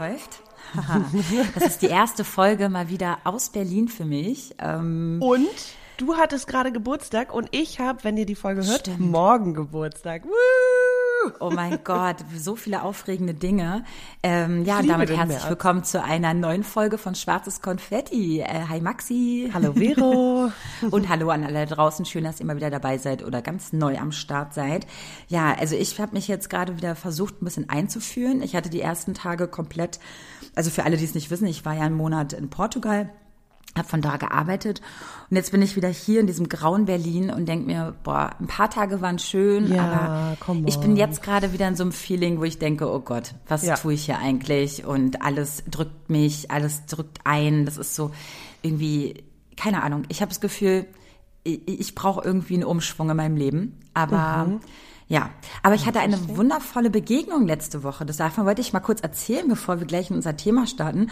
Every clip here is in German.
Läuft. das ist die erste Folge mal wieder aus Berlin für mich. Ähm und du hattest gerade Geburtstag und ich habe, wenn ihr die Folge hört, Stimmt. morgen Geburtstag. Woo! Oh mein Gott, so viele aufregende Dinge. Ähm, ja, damit herzlich willkommen zu einer neuen Folge von Schwarzes Konfetti. Äh, hi Maxi. Hallo Vero. Und hallo an alle draußen. Schön, dass ihr mal wieder dabei seid oder ganz neu am Start seid. Ja, also ich habe mich jetzt gerade wieder versucht, ein bisschen einzuführen. Ich hatte die ersten Tage komplett, also für alle, die es nicht wissen, ich war ja einen Monat in Portugal habe von da gearbeitet und jetzt bin ich wieder hier in diesem grauen Berlin und denke mir, boah, ein paar Tage waren schön, ja, aber ich bin jetzt gerade wieder in so einem Feeling, wo ich denke, oh Gott, was ja. tue ich hier eigentlich und alles drückt mich, alles drückt ein, das ist so irgendwie, keine Ahnung, ich habe das Gefühl, ich, ich brauche irgendwie einen Umschwung in meinem Leben, aber mhm. Ja, aber ich hatte eine wundervolle Begegnung letzte Woche. Das davon wollte ich mal kurz erzählen, bevor wir gleich in unser Thema starten.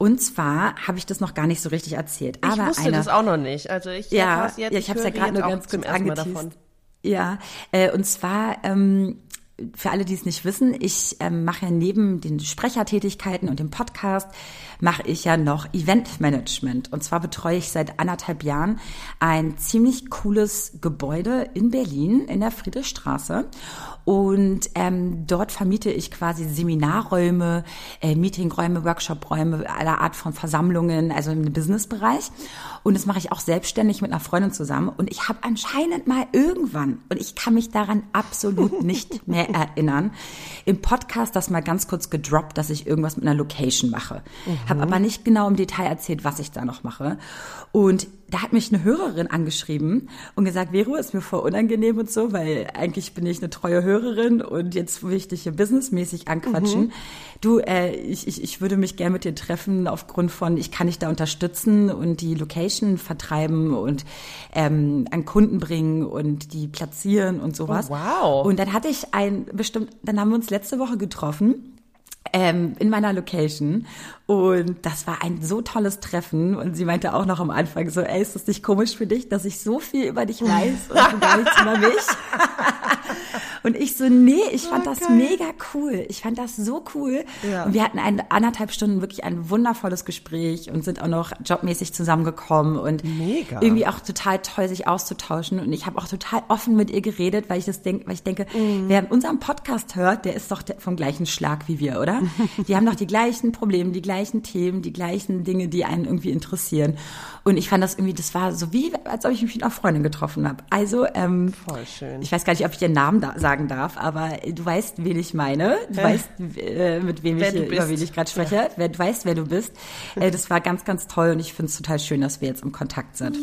Und zwar habe ich das noch gar nicht so richtig erzählt. Aber ich wusste eine, das auch noch nicht. Also ich ja, jetzt, ja ich habe es ja gerade nur ganz kurz angeteased. Ja, äh, und zwar ähm, für alle, die es nicht wissen, ich ähm, mache ja neben den Sprechertätigkeiten und dem Podcast, mache ich ja noch Eventmanagement. Und zwar betreue ich seit anderthalb Jahren ein ziemlich cooles Gebäude in Berlin in der Friedrichstraße. Und ähm, dort vermiete ich quasi Seminarräume, äh, Meetingräume, Workshopräume, aller Art von Versammlungen, also im Businessbereich. Und das mache ich auch selbstständig mit einer Freundin zusammen. Und ich habe anscheinend mal irgendwann, und ich kann mich daran absolut nicht mehr erinnern, im Podcast das mal ganz kurz gedroppt, dass ich irgendwas mit einer Location mache. Mhm. Habe aber nicht genau im Detail erzählt, was ich da noch mache. Und da hat mich eine Hörerin angeschrieben und gesagt, Vero, ist mir voll unangenehm und so, weil eigentlich bin ich eine treue Hörerin und jetzt will ich dich hier businessmäßig anquatschen. Mhm. Du, äh, ich, ich, ich würde mich gerne mit dir treffen aufgrund von, ich kann dich da unterstützen und die Location vertreiben und ähm, an Kunden bringen und die platzieren und sowas. Oh, wow. Und dann hatte ich ein bestimmt, dann haben wir uns letzte Woche getroffen ähm, in meiner Location. Und das war ein so tolles Treffen. Und sie meinte auch noch am Anfang so, ey, ist das nicht komisch für dich, dass ich so viel über dich weiß und gar nichts über mich? Und ich so, nee, ich fand oh, das mega cool. Ich fand das so cool. Ja. Und wir hatten ein, anderthalb Stunden wirklich ein wundervolles Gespräch und sind auch noch jobmäßig zusammengekommen und mega. irgendwie auch total toll, sich auszutauschen. Und ich habe auch total offen mit ihr geredet, weil ich das denke, weil ich denke, mm. wer unseren Podcast hört, der ist doch vom gleichen Schlag wie wir, oder? die haben doch die gleichen Probleme, die gleichen Themen, die gleichen Dinge, die einen irgendwie interessieren. Und ich fand das irgendwie, das war so wie, als ob ich mich mit einer Freundin getroffen habe. Also, ähm, Voll schön. ich weiß gar nicht, ob ich ihren Namen da sagen darf, aber du weißt, wen ich meine. Du äh, weißt, äh, mit wem ich, über wen ich gerade spreche. Ja. Wer, du weißt, wer du bist. Äh, das war ganz, ganz toll und ich finde es total schön, dass wir jetzt im Kontakt sind.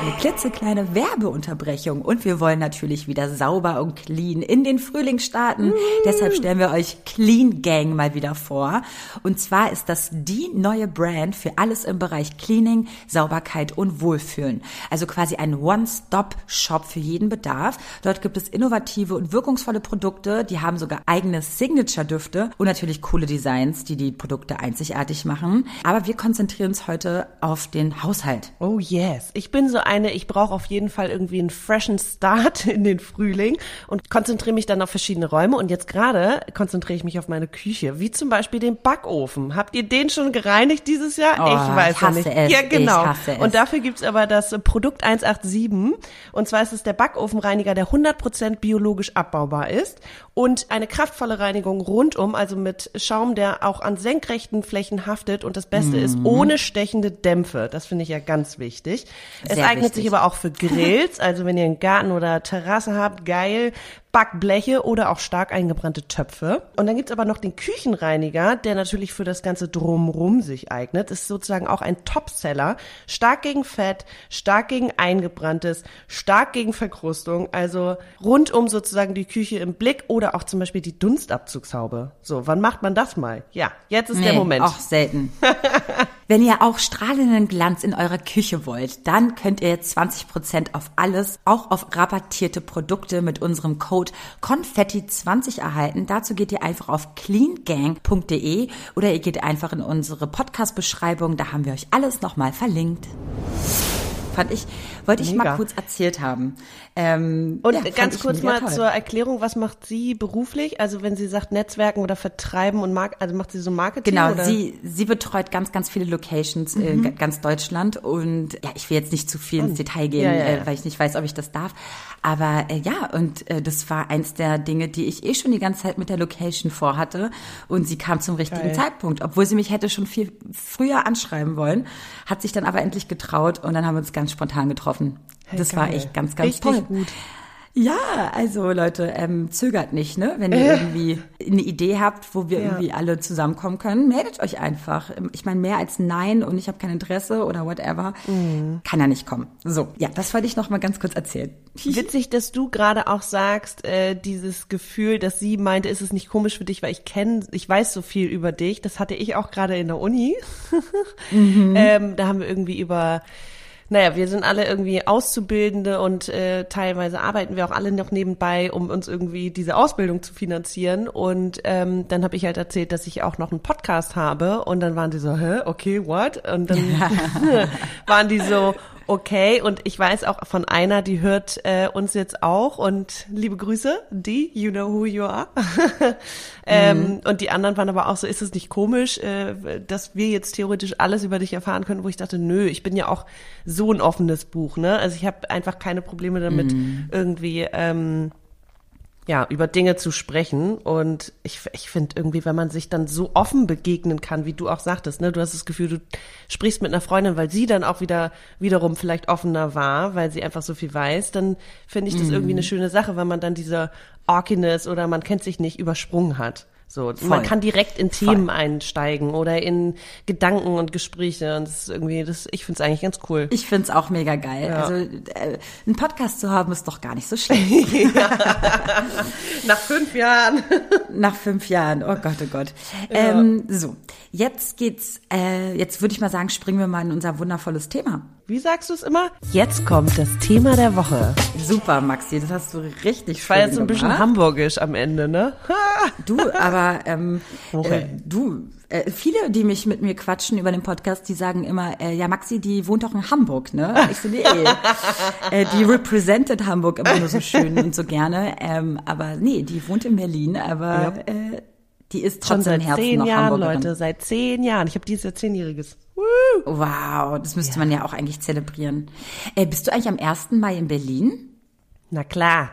Eine klitzekleine Werbeunterbrechung und wir wollen natürlich wieder sauber und clean in den Frühling starten. Mm. Deshalb stellen wir euch Clean Gang mal wieder vor. Und zwar ist das die neue Brand für alles im Bereich Cleaning, Sauberkeit und Wohlfühlen. Also quasi ein One-Stop-Shop für jeden Bedarf. Dort gibt es innovative und wirkungsvolle Produkte. Die haben sogar eigene Signature-Düfte und natürlich coole Designs, die die Produkte einzigartig machen. Aber wir konzentrieren uns heute auf den Haushalt. Oh yes. Ich bin so eine, ich brauche auf jeden Fall irgendwie einen freshen Start in den Frühling und konzentriere mich dann auf verschiedene Räume. Und jetzt gerade konzentriere ich mich auf meine Küche, wie zum Beispiel den Backofen. Habt ihr den schon gereinigt dieses Jahr? Oh, ich weiß ich hasse nicht. Es. Ja, genau. Ich hasse es. Und dafür gibt's aber das Produkt 187. Und zwar ist es der Backofenreiniger, der 100% biologisch abbaubar ist und eine kraftvolle Reinigung rundum, also mit Schaum, der auch an senkrechten Flächen haftet. Und das Beste mhm. ist ohne stechende Dämpfe. Das finde ich ja ganz wichtig. Sehr es eignet wichtig. sich aber auch für Grills, also wenn ihr einen Garten oder Terrasse habt, geil. Backbleche oder auch stark eingebrannte Töpfe. Und dann gibt's aber noch den Küchenreiniger, der natürlich für das ganze Drumrum sich eignet. Ist sozusagen auch ein Topseller. Stark gegen Fett, stark gegen Eingebranntes, stark gegen Verkrustung. Also rundum sozusagen die Küche im Blick oder auch zum Beispiel die Dunstabzugshaube. So, wann macht man das mal? Ja, jetzt ist nee, der Moment. Auch selten. Wenn ihr auch strahlenden Glanz in eurer Küche wollt, dann könnt ihr jetzt 20% auf alles, auch auf rabattierte Produkte mit unserem Code Konfetti20 erhalten. Dazu geht ihr einfach auf cleangang.de oder ihr geht einfach in unsere Podcast-Beschreibung. Da haben wir euch alles nochmal verlinkt fand ich, wollte ich mal kurz erzählt haben. Ähm, und ja, ganz kurz mal toll. zur Erklärung, was macht sie beruflich? Also wenn sie sagt Netzwerken oder Vertreiben und Mark also macht sie so Marketing? Genau, oder? sie sie betreut ganz ganz viele Locations mhm. in ganz Deutschland und ja, ich will jetzt nicht zu viel ins. Detail gehen, ja, ja, äh, weil ich nicht weiß, ob ich das darf. Aber äh, ja, und äh, das war eins der Dinge, die ich eh schon die ganze Zeit mit der Location vorhatte und sie kam zum richtigen Geil. Zeitpunkt, obwohl sie mich hätte schon viel früher anschreiben wollen, hat sich dann aber endlich getraut und dann haben wir uns ganz spontan getroffen. Hey, das geil. war echt ganz, ganz Richtig toll. Gut. Ja, also Leute, ähm, zögert nicht, ne? Wenn ihr äh. irgendwie eine Idee habt, wo wir ja. irgendwie alle zusammenkommen können, meldet euch einfach. Ich meine, mehr als Nein und ich habe kein Interesse oder whatever, mhm. kann ja nicht kommen. So, ja, das wollte ich noch mal ganz kurz erzählen. Witzig, dass du gerade auch sagst, äh, dieses Gefühl, dass sie meinte, ist es nicht komisch für dich, weil ich kenne, ich weiß so viel über dich. Das hatte ich auch gerade in der Uni. mhm. ähm, da haben wir irgendwie über naja, wir sind alle irgendwie Auszubildende und äh, teilweise arbeiten wir auch alle noch nebenbei, um uns irgendwie diese Ausbildung zu finanzieren. Und ähm, dann habe ich halt erzählt, dass ich auch noch einen Podcast habe. Und dann waren die so, hä, okay, what? Und dann waren die so, okay. Und ich weiß auch von einer, die hört äh, uns jetzt auch und liebe Grüße, die, you know who you are. ähm, mhm. Und die anderen waren aber auch so, ist es nicht komisch, äh, dass wir jetzt theoretisch alles über dich erfahren können, wo ich dachte, nö, ich bin ja auch so ein offenes Buch, ne? Also ich habe einfach keine Probleme damit, mhm. irgendwie ähm, ja, über Dinge zu sprechen. Und ich, ich finde irgendwie, wenn man sich dann so offen begegnen kann, wie du auch sagtest, ne, du hast das Gefühl, du sprichst mit einer Freundin, weil sie dann auch wieder, wiederum vielleicht offener war, weil sie einfach so viel weiß, dann finde ich das mhm. irgendwie eine schöne Sache, wenn man dann diese Orkiness oder man kennt sich nicht übersprungen hat. So, Voll. man kann direkt in Themen Voll. einsteigen oder in Gedanken und Gespräche und das ist irgendwie, das, ich finde es eigentlich ganz cool. Ich finde es auch mega geil. Ja. Also äh, einen Podcast zu haben ist doch gar nicht so schlecht. Nach fünf Jahren. Nach fünf Jahren. Oh Gott, oh Gott. Ja. Ähm, so, jetzt geht's. Äh, jetzt würde ich mal sagen, springen wir mal in unser wundervolles Thema. Wie sagst du es immer? Jetzt kommt das Thema der Woche. Super, Maxi, das hast du richtig schön War jetzt ein bisschen hamburgisch am Ende, ne? du, aber ähm, okay. äh, du, äh, viele, die mich mit mir quatschen über den Podcast, die sagen immer, äh, ja, Maxi, die wohnt doch in Hamburg, ne? Ich so, nee, äh, die represented Hamburg immer nur so schön und so gerne, ähm, aber nee, die wohnt in Berlin, aber ja. äh, die ist trotzdem Schon seit Herzen zehn Jahren, Leute, seit zehn Jahren. Ich habe dieses Jahr zehnjähriges. Wow, das müsste ja. man ja auch eigentlich zelebrieren. Äh, bist du eigentlich am 1. Mai in Berlin? Na klar.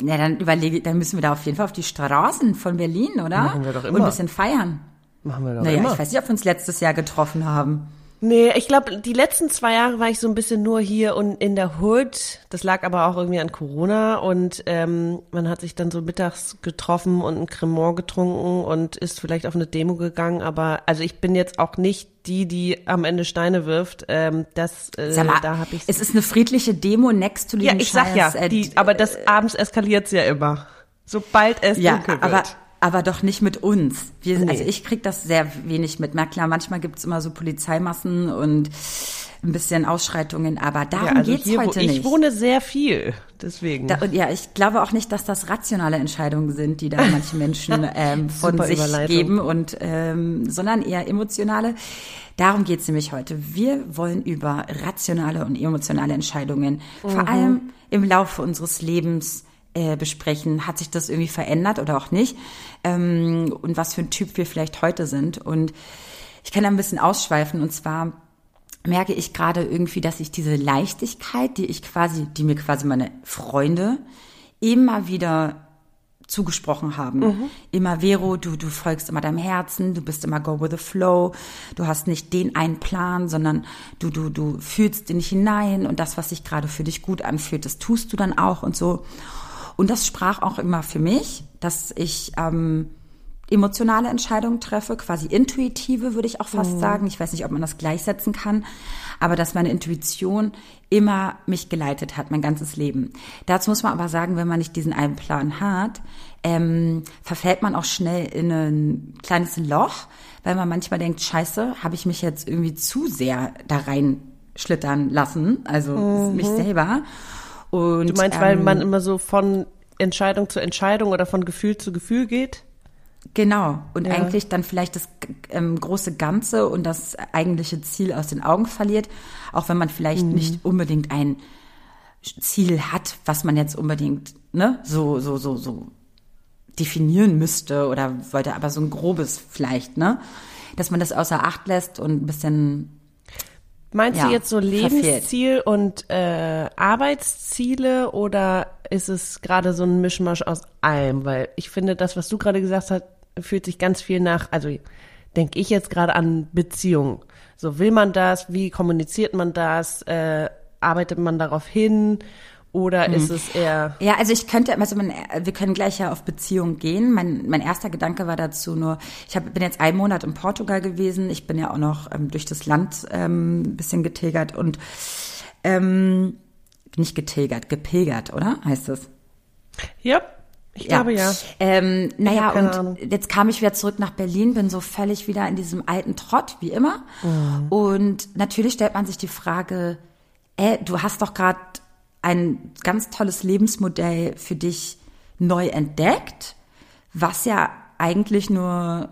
Ja, dann überlege, dann müssen wir da auf jeden Fall auf die Straßen von Berlin, oder? Machen wir doch immer. Und ein bisschen feiern. Machen wir doch naja, immer. Naja, ich weiß nicht, ob wir uns letztes Jahr getroffen haben. Nee, ich glaube, die letzten zwei Jahre war ich so ein bisschen nur hier und in der Hood. Das lag aber auch irgendwie an Corona und ähm, man hat sich dann so mittags getroffen und ein Cremant getrunken und ist vielleicht auf eine Demo gegangen. Aber also ich bin jetzt auch nicht die, die am Ende Steine wirft. Ähm, das, äh, mal, da habe ich. Es ist eine friedliche Demo next to Ja, ich sag ja, äh, die, aber das äh, abends eskaliert's ja immer. Sobald es ja, dunkel wird. Aber aber doch nicht mit uns. Wir, nee. Also ich krieg das sehr wenig mit. Na klar, manchmal gibt's immer so Polizeimassen und ein bisschen Ausschreitungen, aber darum ja, also geht's hier, heute ich nicht. Ich wohne sehr viel, deswegen. Da, und ja, ich glaube auch nicht, dass das rationale Entscheidungen sind, die da manche Menschen ähm, von sich geben und ähm, sondern eher emotionale. Darum geht's nämlich heute. Wir wollen über rationale und emotionale Entscheidungen, mhm. vor allem im Laufe unseres Lebens äh, besprechen. Hat sich das irgendwie verändert oder auch nicht? Ähm, und was für ein Typ wir vielleicht heute sind. Und ich kann da ein bisschen ausschweifen und zwar merke ich gerade irgendwie, dass ich diese Leichtigkeit, die ich quasi, die mir quasi meine Freunde immer wieder zugesprochen haben. Mhm. Immer Vero, du, du folgst immer deinem Herzen, du bist immer go with the flow, du hast nicht den einen Plan, sondern du, du, du fühlst in dich hinein und das, was sich gerade für dich gut anfühlt, das tust du dann auch und so. Und das sprach auch immer für mich, dass ich ähm, emotionale Entscheidungen treffe, quasi intuitive, würde ich auch fast mhm. sagen. Ich weiß nicht, ob man das gleichsetzen kann, aber dass meine Intuition immer mich geleitet hat, mein ganzes Leben. Dazu muss man aber sagen, wenn man nicht diesen einen Plan hat, ähm, verfällt man auch schnell in ein kleines Loch, weil man manchmal denkt, scheiße, habe ich mich jetzt irgendwie zu sehr da rein schlittern lassen, also mhm. mich selber. Und, du meinst, ähm, weil man immer so von Entscheidung zu Entscheidung oder von Gefühl zu Gefühl geht? Genau. Und ja. eigentlich dann vielleicht das ähm, große Ganze und das eigentliche Ziel aus den Augen verliert, auch wenn man vielleicht mhm. nicht unbedingt ein Ziel hat, was man jetzt unbedingt, ne, so, so, so, so definieren müsste oder wollte, aber so ein grobes vielleicht, ne? Dass man das außer Acht lässt und ein bisschen Meinst ja, du jetzt so Lebensziel verfehlt. und äh, Arbeitsziele oder ist es gerade so ein Mischmasch aus allem? Weil ich finde, das, was du gerade gesagt hast, fühlt sich ganz viel nach, also denke ich jetzt gerade an Beziehungen. So will man das, wie kommuniziert man das, äh, arbeitet man darauf hin oder mhm. ist es eher. Ja, also ich könnte, also man, wir können gleich ja auf Beziehung gehen. Mein, mein erster Gedanke war dazu nur, ich hab, bin jetzt einen Monat in Portugal gewesen. Ich bin ja auch noch ähm, durch das Land ähm, ein bisschen getilgert und ähm, nicht getilgert, gepilgert, oder? Heißt es? Ja. Ich ja. glaube ja. Ähm, naja, und Ahnung. jetzt kam ich wieder zurück nach Berlin, bin so völlig wieder in diesem alten Trott, wie immer. Mhm. Und natürlich stellt man sich die Frage, äh, du hast doch gerade ein ganz tolles Lebensmodell für dich neu entdeckt, was ja eigentlich nur,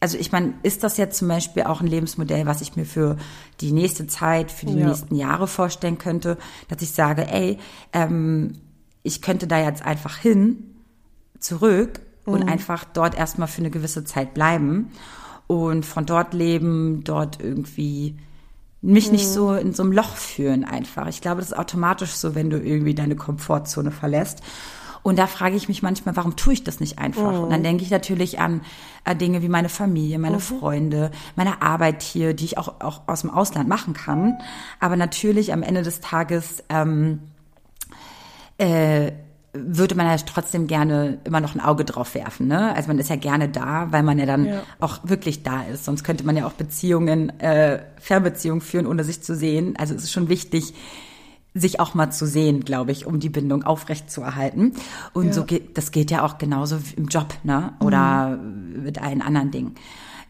also ich meine, ist das jetzt zum Beispiel auch ein Lebensmodell, was ich mir für die nächste Zeit, für die ja. nächsten Jahre vorstellen könnte, dass ich sage, ey, ähm, ich könnte da jetzt einfach hin, zurück und mhm. einfach dort erstmal für eine gewisse Zeit bleiben und von dort leben, dort irgendwie mich nicht so mhm. in so einem Loch führen einfach. Ich glaube, das ist automatisch so, wenn du irgendwie deine Komfortzone verlässt. Und da frage ich mich manchmal, warum tue ich das nicht einfach? Mhm. Und dann mhm. denke ich natürlich an Dinge wie meine Familie, meine mhm. Freunde, meine Arbeit hier, die ich auch, auch aus dem Ausland machen kann. Aber natürlich am Ende des Tages ähm, äh, würde man ja trotzdem gerne immer noch ein Auge drauf werfen. Ne? Also man ist ja gerne da, weil man ja dann ja. auch wirklich da ist. Sonst könnte man ja auch Beziehungen, äh, Fernbeziehungen führen, ohne sich zu sehen. Also es ist schon wichtig, sich auch mal zu sehen, glaube ich, um die Bindung aufrecht zu erhalten. Und ja. so geht, das geht ja auch genauso im Job, ne? Oder mhm. mit allen anderen Dingen.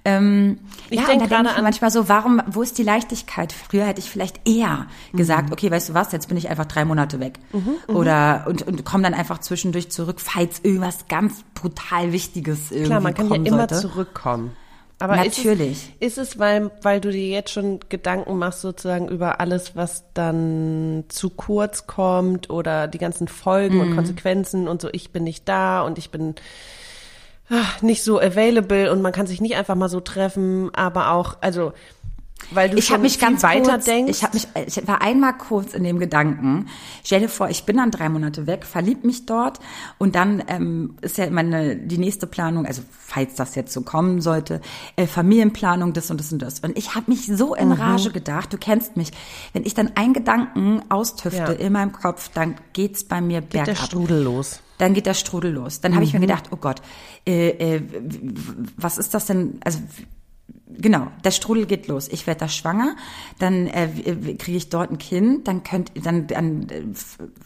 Ähm, ich ja, denke gerade an manchmal so, warum, wo ist die Leichtigkeit? Früher hätte ich vielleicht eher mhm. gesagt, okay, weißt du was, jetzt bin ich einfach drei Monate weg. Mhm, mhm. Oder und, und komme dann einfach zwischendurch zurück, falls irgendwas ganz brutal Wichtiges irgendwie Klar, man kann ja immer sollte. zurückkommen. Aber Natürlich. Ist es, ist es, weil, weil du dir jetzt schon Gedanken machst sozusagen über alles, was dann zu kurz kommt oder die ganzen Folgen mhm. und Konsequenzen und so, ich bin nicht da und ich bin nicht so available und man kann sich nicht einfach mal so treffen, aber auch, also weil du ich habe mich ganz weiter kurz, denkst. Ich habe mich, ich war einmal kurz in dem Gedanken. Stell dir vor, ich bin dann drei Monate weg, verlieb mich dort und dann ähm, ist ja meine die nächste Planung, also falls das jetzt so kommen sollte, äh, Familienplanung, das und das und das. Und ich habe mich so in mhm. Rage gedacht. Du kennst mich. Wenn ich dann einen Gedanken austüfte ja. in meinem Kopf, dann geht's bei mir Geht bergab. der Strudel los dann geht der Strudel los. Dann mhm. habe ich mir mhm. gedacht, oh Gott, äh, äh, was ist das denn? Also genau, der Strudel geht los. Ich werde da schwanger, dann äh, kriege ich dort ein Kind, dann könnt, dann, dann äh,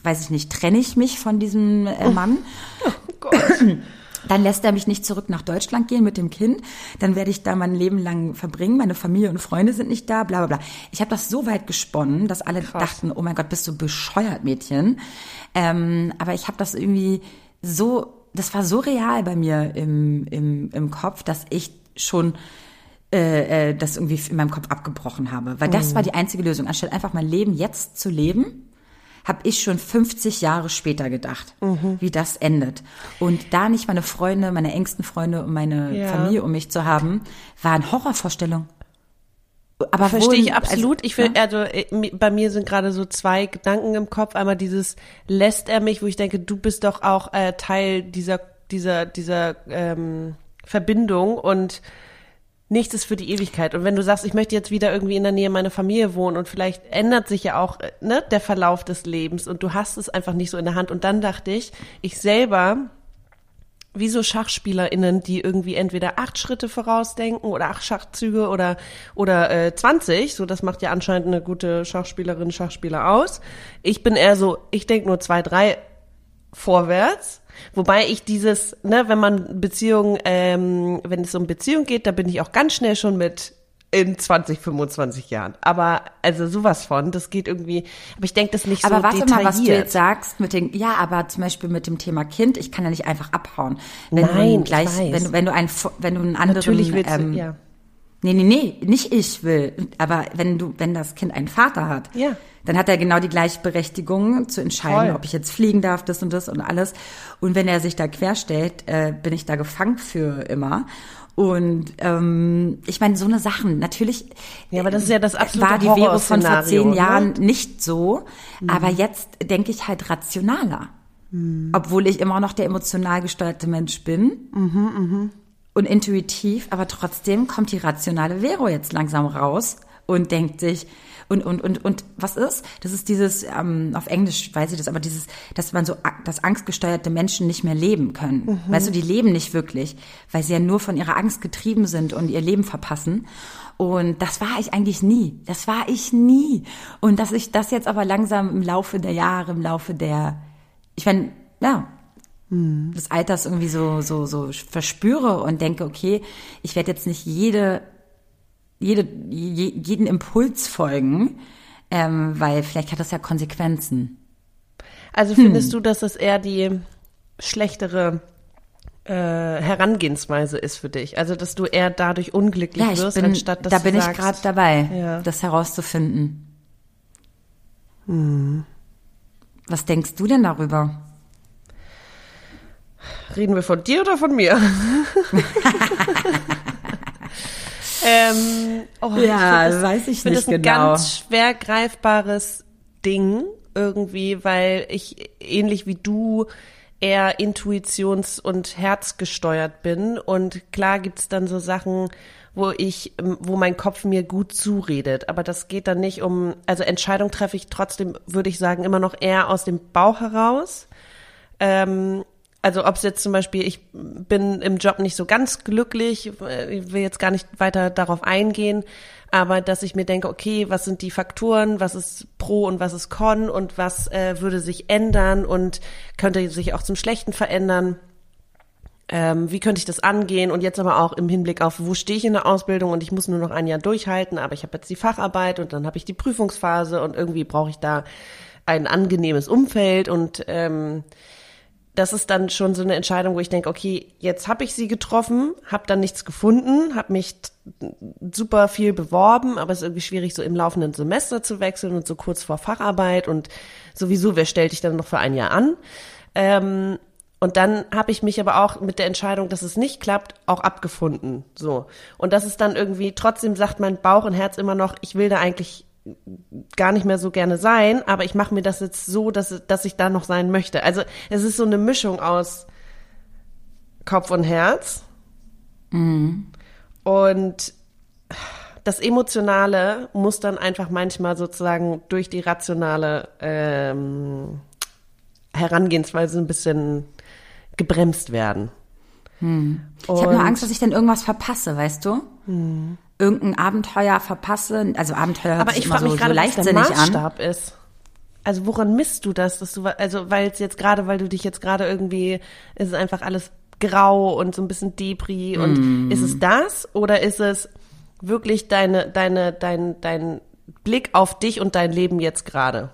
weiß ich nicht, trenne ich mich von diesem äh, Mann. Oh, oh Gott. Dann lässt er mich nicht zurück nach Deutschland gehen mit dem Kind. Dann werde ich da mein Leben lang verbringen. Meine Familie und Freunde sind nicht da, bla bla bla. Ich habe das so weit gesponnen, dass alle Krass. dachten, oh mein Gott, bist du bescheuert, Mädchen. Ähm, aber ich habe das irgendwie so, das war so real bei mir im, im, im Kopf, dass ich schon äh, äh, das irgendwie in meinem Kopf abgebrochen habe. Weil das mhm. war die einzige Lösung. Anstatt einfach mein Leben jetzt zu leben, habe ich schon 50 Jahre später gedacht, mhm. wie das endet. Und da nicht meine Freunde, meine engsten Freunde und meine ja. Familie um mich zu haben, war eine Horrorvorstellung. Aber verstehe ich also, absolut. ich will, also äh, bei mir sind gerade so zwei Gedanken im Kopf. Einmal dieses lässt er mich, wo ich denke, du bist doch auch äh, Teil dieser dieser dieser ähm, Verbindung und nichts ist für die Ewigkeit. Und wenn du sagst, ich möchte jetzt wieder irgendwie in der Nähe meiner Familie wohnen und vielleicht ändert sich ja auch ne, der Verlauf des Lebens und du hast es einfach nicht so in der Hand. Und dann dachte ich, ich selber wie so SchachspielerInnen, die irgendwie entweder acht Schritte vorausdenken oder acht Schachzüge oder, oder äh, 20. So, das macht ja anscheinend eine gute Schachspielerin, Schachspieler aus. Ich bin eher so, ich denke nur zwei, drei vorwärts. Wobei ich dieses, ne, wenn man Beziehungen, ähm, wenn es um Beziehung geht, da bin ich auch ganz schnell schon mit in 20, 25 Jahren. Aber also sowas von, das geht irgendwie, aber ich denke das nicht aber so warte detailliert. mal, was du jetzt sagst mit den, ja, aber zum Beispiel mit dem Thema Kind, ich kann ja nicht einfach abhauen. Wenn Nein, du gleich, ich weiß. wenn du, wenn du ein, wenn du einen anderen, Natürlich willst ähm, du, ja. Nee, nee, nee, nicht ich will. Aber wenn du, wenn das Kind einen Vater hat, Ja. dann hat er genau die gleiche Berechtigung zu entscheiden, Voll. ob ich jetzt fliegen darf, das und das und alles. Und wenn er sich da querstellt, äh, bin ich da gefangen für immer. Und ähm, ich meine, so eine Sachen, natürlich Ja, aber das ist ja das absolute war die Vero von vor zehn ne? Jahren nicht so, aber jetzt denke ich halt rationaler. Obwohl ich immer noch der emotional gesteuerte Mensch bin und intuitiv, aber trotzdem kommt die rationale Vero jetzt langsam raus und denkt sich, und, und, und, und was ist? Das ist dieses, ähm, auf Englisch weiß ich das, aber dieses, dass man so, dass angstgesteuerte Menschen nicht mehr leben können. Weißt du, die leben nicht wirklich, weil sie ja nur von ihrer Angst getrieben sind und ihr Leben verpassen. Und das war ich eigentlich nie. Das war ich nie. Und dass ich das jetzt aber langsam im Laufe der Jahre, im Laufe der, ich meine, ja, des Alters irgendwie so, so, so verspüre und denke, okay, ich werde jetzt nicht jede, jede, je, jeden Impuls folgen, ähm, weil vielleicht hat das ja Konsequenzen. Also findest du, dass das eher die schlechtere äh, Herangehensweise ist für dich? Also dass du eher dadurch unglücklich Ja, ich wirst, bin, anstatt dass da du bin ich sagst, gerade dabei, Ja. das herauszufinden. Was denkst du denn darüber? Reden wir von dir oder von mir? ähm, oh, Ja, find das, weiß ich nicht das ein genau. ganz schwer greifbares Ding irgendwie, weil ich ähnlich wie du eher intuitions- und herzgesteuert bin und klar gibt's dann so Sachen, wo ich, wo mein Kopf mir gut zuredet, aber das geht dann nicht um, also Entscheidung treffe ich trotzdem, würde ich sagen, immer noch eher aus dem Bauch heraus. Ähm, also ob es jetzt zum Beispiel, ich bin im Job nicht so ganz glücklich, äh, ich will jetzt gar nicht weiter darauf eingehen, aber dass ich mir denke, okay, was sind die Faktoren, was ist Pro und was ist Con und was äh, würde sich ändern und könnte sich auch zum Schlechten verändern. Ähm, wie könnte ich das angehen? Und jetzt aber auch im Hinblick auf, wo stehe ich in der Ausbildung und ich muss nur noch ein Jahr durchhalten, aber ich habe jetzt die Facharbeit und dann habe ich die Prüfungsphase und irgendwie brauche ich da ein angenehmes Umfeld und ähm, das ist dann schon so eine Entscheidung, wo ich denke, okay, jetzt habe ich sie getroffen, habe dann nichts gefunden, habe mich super viel beworben, aber es ist irgendwie schwierig, so im laufenden Semester zu wechseln und so kurz vor Facharbeit und sowieso, wer stellt dich dann noch für ein Jahr an? Ähm, und dann habe ich mich aber auch mit der Entscheidung, dass es nicht klappt, auch abgefunden. So. Und das ist dann irgendwie, trotzdem sagt mein Bauch und Herz immer noch, ich will da eigentlich gar nicht mehr so gerne sein, aber ich mache mir das jetzt so, dass, dass ich da noch sein möchte. Also es ist so eine Mischung aus Kopf und Herz. Und das Emotionale muss dann einfach manchmal sozusagen durch die rationale ähm, Herangehensweise ein bisschen gebremst werden. Ich habe nur Angst, dass ich dann irgendwas verpasse, weißt du? Irgendein Abenteuer verpasse. Also Abenteuer Aber ich frage so, mich so gerade, was der leichtsinnig an. Maßstab ist. Also woran misst du das, dass du, also weil es jetzt gerade, weil du dich jetzt gerade irgendwie, ist es einfach alles grau und so ein bisschen Depri und Mm. ist es das oder ist es wirklich deine, deine, dein, dein Blick auf dich und dein Leben jetzt gerade?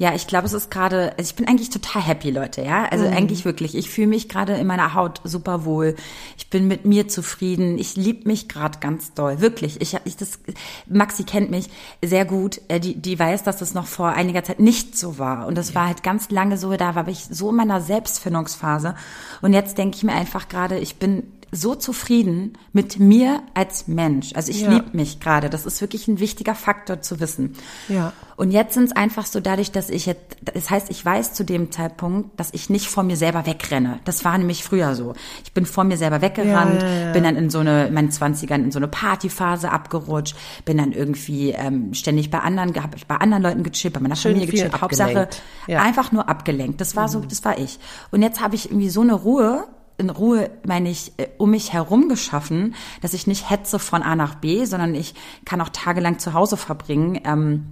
Ja, ich glaube, es ist gerade, also ich bin eigentlich total happy, Leute, ja. Also Mhm. eigentlich wirklich. Ich fühle mich gerade in meiner Haut super wohl. Ich bin mit mir zufrieden. Ich liebe mich gerade ganz doll. Wirklich. Ich, ich das, Maxi kennt mich sehr gut. Äh, Die, die weiß, dass das noch vor einiger Zeit nicht so war. Und das war halt ganz lange so, da war ich so in meiner Selbstfindungsphase. Und jetzt denke ich mir einfach gerade, ich bin so zufrieden mit mir als Mensch. Also ich ja. liebe mich gerade. Das ist wirklich ein wichtiger Faktor zu wissen. Ja. Und jetzt sind es einfach so dadurch, dass ich jetzt, das heißt, ich weiß zu dem Zeitpunkt, dass ich nicht vor mir selber wegrenne. Das war nämlich früher so. Ich bin vor mir selber weggerannt, ja, ja, bin dann in so eine, in meinen Zwanzigern in so eine Partyphase abgerutscht, bin dann irgendwie ähm, ständig bei anderen, habe ich bei anderen Leuten gechillt, bei meiner Schön Familie gechillt. Hauptsache einfach nur abgelenkt. Das war so, mhm. das war ich. Und jetzt habe ich irgendwie so eine Ruhe in Ruhe, meine ich, äh, um mich herum geschaffen, dass ich nicht hetze von A nach B, sondern ich kann auch tagelang zu Hause verbringen. Ähm,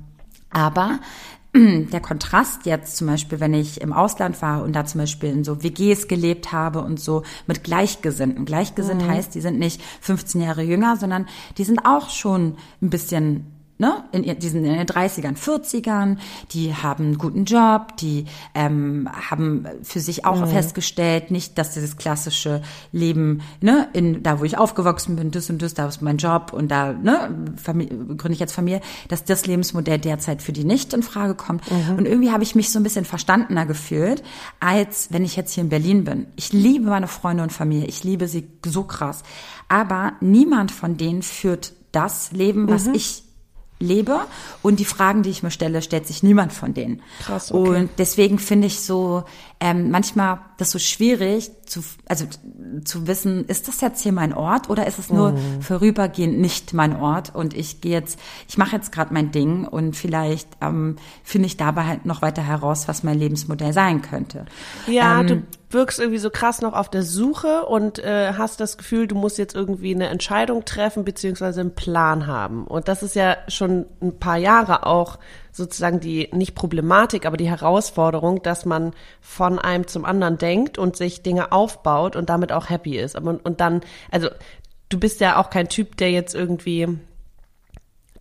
aber der Kontrast jetzt zum Beispiel, wenn ich im Ausland war und da zum Beispiel in so WGs gelebt habe und so mit Gleichgesinnten. Gleichgesinnt mhm. heißt, die sind nicht 15 Jahre jünger, sondern die sind auch schon ein bisschen ne, in, die sind in den 30ern, 40ern, die haben einen guten Job, die ähm, haben für sich auch mhm. festgestellt, nicht, dass dieses klassische Leben, ne, in da wo ich aufgewachsen bin, das und das, da ist mein Job und da, ne, gründe ich jetzt Familie, dass das Lebensmodell derzeit für die nicht in Frage kommt. Mhm. Und irgendwie habe ich mich so ein bisschen verstandener gefühlt, als wenn ich jetzt hier in Berlin bin. Ich liebe meine Freunde und Familie, ich liebe sie so krass. Aber niemand von denen führt das Leben, was mhm. ich lebe und die Fragen, die ich mir stelle, stellt sich niemand von denen. Krass, okay. Und deswegen finde ich so ähm, manchmal das so schwierig zu also zu wissen, ist das jetzt hier mein Ort oder ist es nur mhm. vorübergehend nicht mein Ort und ich gehe jetzt, ich mache jetzt gerade mein Ding und vielleicht ähm, finde ich dabei halt noch weiter heraus, was mein Lebensmodell sein könnte. Ja, ähm, du wirkst irgendwie so krass noch auf der Suche und äh, hast das Gefühl, du musst jetzt irgendwie eine Entscheidung treffen beziehungsweise einen Plan haben. Und das ist ja schon ein paar Jahre auch sozusagen die nicht Problematik, aber die Herausforderung, dass man von einem zum anderen denkt und sich Dinge aufbaut und damit auch happy ist. Und, und dann, also du bist ja auch kein Typ, der jetzt irgendwie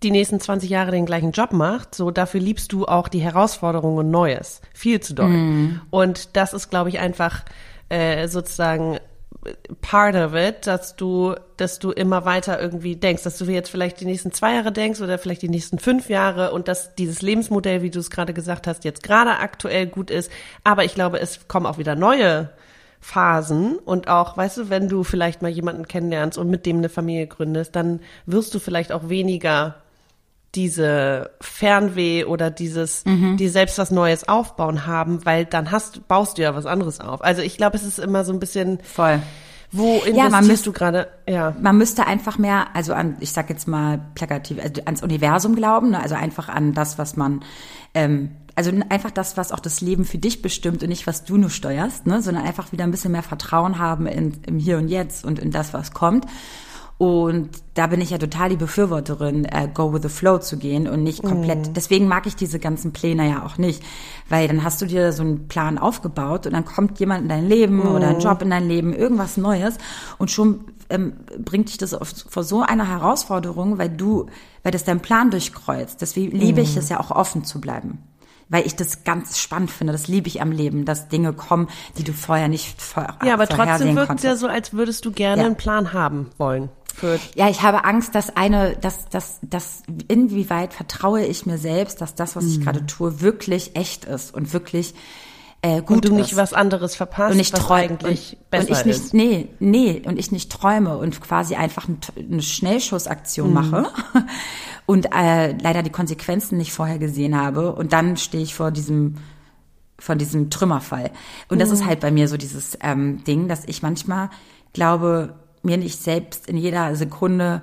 die nächsten 20 Jahre den gleichen Job macht, so dafür liebst du auch die Herausforderungen und Neues. Viel zu doll. Mm. Und das ist, glaube ich, einfach äh, sozusagen part of it, dass du, dass du immer weiter irgendwie denkst, dass du jetzt vielleicht die nächsten zwei Jahre denkst oder vielleicht die nächsten fünf Jahre und dass dieses Lebensmodell, wie du es gerade gesagt hast, jetzt gerade aktuell gut ist. Aber ich glaube, es kommen auch wieder neue Phasen und auch, weißt du, wenn du vielleicht mal jemanden kennenlernst und mit dem eine Familie gründest, dann wirst du vielleicht auch weniger diese Fernweh oder dieses, mhm. die selbst was Neues aufbauen haben, weil dann hast, baust du ja was anderes auf. Also ich glaube, es ist immer so ein bisschen voll. Wo investierst ja, man müsst, du gerade? Ja. Man müsste einfach mehr, also an, ich sag jetzt mal plakativ, also ans Universum glauben, ne? also einfach an das, was man, ähm, also einfach das, was auch das Leben für dich bestimmt und nicht, was du nur steuerst, ne? sondern einfach wieder ein bisschen mehr Vertrauen haben in, im Hier und Jetzt und in das, was kommt. Und da bin ich ja total die Befürworterin, äh, go with the flow zu gehen und nicht komplett. Mhm. Deswegen mag ich diese ganzen Pläne ja auch nicht, weil dann hast du dir so einen Plan aufgebaut und dann kommt jemand in dein Leben mhm. oder ein Job in dein Leben, irgendwas Neues und schon ähm, bringt dich das auf, vor so einer Herausforderung, weil du, weil das dein Plan durchkreuzt. Deswegen liebe ich mhm. es ja auch offen zu bleiben weil ich das ganz spannend finde. Das liebe ich am Leben, dass Dinge kommen, die du vorher nicht vor, Ja, aber trotzdem wirkt es ja so, als würdest du gerne ja. einen Plan haben wollen führt. Ja, ich habe Angst, dass eine, dass, dass, dass inwieweit vertraue ich mir selbst, dass das, was ich mhm. gerade tue, wirklich echt ist und wirklich äh, gut und du ist. nicht was anderes verpasst, und ich was eigentlich und, besser und ich nicht, ist. Nee, nee, und ich nicht träume und quasi einfach eine Schnellschussaktion mhm. mache und äh, leider die Konsequenzen nicht vorher gesehen habe und dann stehe ich vor diesem von diesem Trümmerfall. Und das ist mhm. halt bei mir so dieses ähm, Ding, dass ich manchmal glaube, mir nicht selbst in jeder Sekunde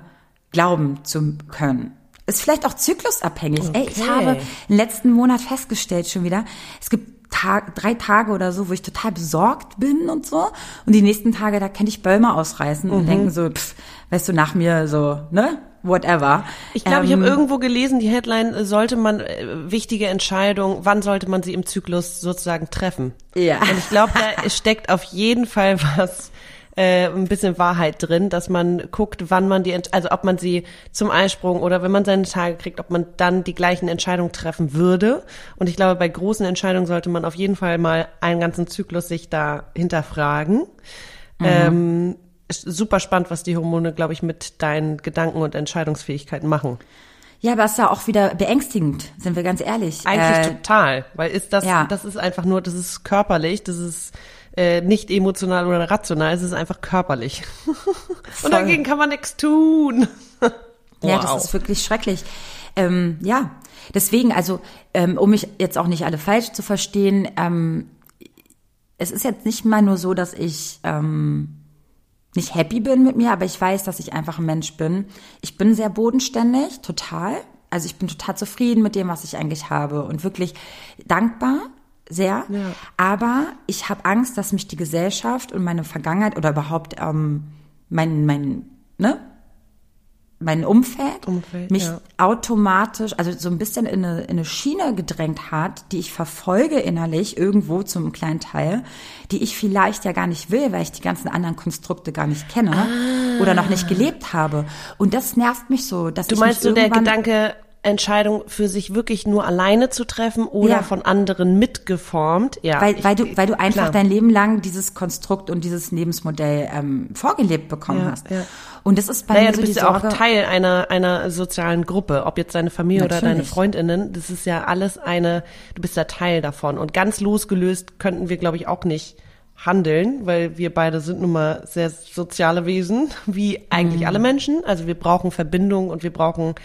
glauben zu können. Ist vielleicht auch zyklusabhängig. Okay. Ey, ich habe im letzten Monat festgestellt schon wieder, es gibt Tag, drei Tage oder so, wo ich total besorgt bin und so. Und die nächsten Tage, da kann ich Bäume ausreißen mhm. und denken so, pff, weißt du, nach mir so, ne? Whatever. Ich glaube, ähm, ich habe irgendwo gelesen, die Headline, sollte man äh, wichtige Entscheidung, wann sollte man sie im Zyklus sozusagen treffen? Ja. Und ich glaube, da steckt auf jeden Fall was äh, ein bisschen Wahrheit drin, dass man guckt, wann man die, also ob man sie zum Einsprung oder wenn man seine Tage kriegt, ob man dann die gleichen Entscheidungen treffen würde. Und ich glaube, bei großen Entscheidungen sollte man auf jeden Fall mal einen ganzen Zyklus sich da hinterfragen. Mhm. Ähm, super spannend, was die Hormone, glaube ich, mit deinen Gedanken und Entscheidungsfähigkeiten machen. Ja, aber es ist ja auch wieder beängstigend, sind wir ganz ehrlich. Eigentlich äh, total, weil ist das, ja. das ist einfach nur, das ist körperlich, das ist äh, nicht emotional oder rational, es ist einfach körperlich. und dagegen kann man nichts tun. Ja, das ist wirklich schrecklich. Ähm, ja, deswegen, also ähm, um mich jetzt auch nicht alle falsch zu verstehen, ähm, es ist jetzt nicht mal nur so, dass ich ähm, nicht happy bin mit mir, aber ich weiß, dass ich einfach ein Mensch bin. Ich bin sehr bodenständig, total. Also ich bin total zufrieden mit dem, was ich eigentlich habe und wirklich dankbar, sehr. Ja. Aber ich habe Angst, dass mich die Gesellschaft und meine Vergangenheit oder überhaupt ähm, mein, mein, ne, mein Umfeld, Umfeld mich ja. automatisch, also so ein bisschen in eine, in eine Schiene gedrängt hat, die ich verfolge innerlich irgendwo zum kleinen Teil, die ich vielleicht ja gar nicht will, weil ich die ganzen anderen Konstrukte gar nicht kenne ah. oder noch nicht gelebt habe. Und das nervt mich so, dass du meinst so der Gedanke, Entscheidung für sich wirklich nur alleine zu treffen oder ja. von anderen mitgeformt. Ja, weil, weil du weil du einfach klar. dein Leben lang dieses Konstrukt und dieses Lebensmodell ähm, vorgelebt bekommen ja, hast. Ja. Und das ist bei naja, mir so du bist ja auch Teil einer einer sozialen Gruppe, ob jetzt deine Familie Natürlich. oder deine Freundinnen. Das ist ja alles eine. Du bist ja Teil davon und ganz losgelöst könnten wir, glaube ich, auch nicht handeln, weil wir beide sind nun mal sehr soziale Wesen, wie eigentlich mhm. alle Menschen. Also wir brauchen Verbindung und wir brauchen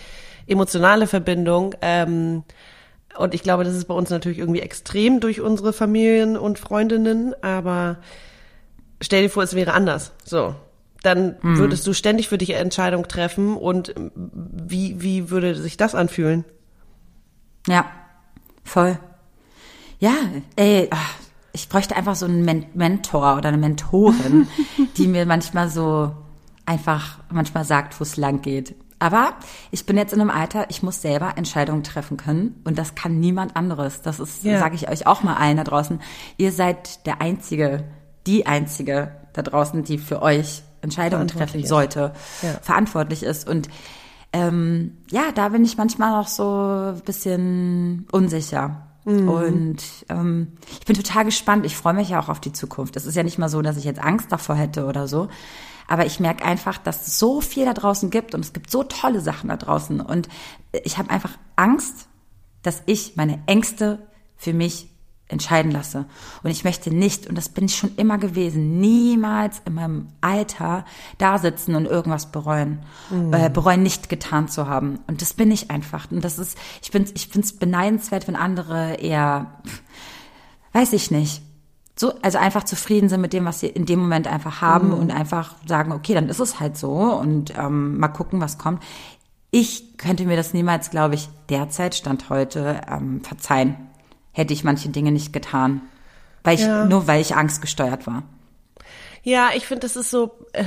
emotionale Verbindung. Ähm, und ich glaube, das ist bei uns natürlich irgendwie extrem durch unsere Familien und Freundinnen, aber stell dir vor, es wäre anders. So. Dann mhm. würdest du ständig für dich Entscheidungen treffen und wie, wie würde sich das anfühlen? Ja, voll. Ja, ey, ach, ich bräuchte einfach so einen Men Mentor oder eine Mentorin, die mir manchmal so einfach manchmal sagt, wo es lang geht. Aber ich bin jetzt in einem Alter, ich muss selber Entscheidungen treffen können und das kann niemand anderes. Das ist, ja. sage ich euch auch mal allen da draußen. Ihr seid der Einzige, die Einzige da draußen, die für euch Entscheidungen treffen sollte, ja. verantwortlich ist. Und ähm, ja, da bin ich manchmal auch so ein bisschen unsicher. Mhm. Und ähm, ich bin total gespannt. Ich freue mich ja auch auf die Zukunft. Es ist ja nicht mal so, dass ich jetzt Angst davor hätte oder so. Aber ich merke einfach, dass es so viel da draußen gibt und es gibt so tolle Sachen da draußen. Und ich habe einfach Angst, dass ich meine Ängste für mich entscheiden lasse. Und ich möchte nicht, und das bin ich schon immer gewesen, niemals in meinem Alter da sitzen und irgendwas bereuen, mhm. äh, bereuen nicht getan zu haben. Und das bin ich einfach. Und das ist, ich bin, ich finde es beneidenswert, wenn andere eher, weiß ich nicht, so, also einfach zufrieden sind mit dem, was sie in dem Moment einfach haben mhm. und einfach sagen, okay, dann ist es halt so und ähm, mal gucken, was kommt. Ich könnte mir das niemals, glaube ich, derzeit, Stand heute, ähm, verzeihen. Hätte ich manche Dinge nicht getan. Weil ich, ja. nur weil ich angstgesteuert war. Ja, ich finde, das ist so, äh,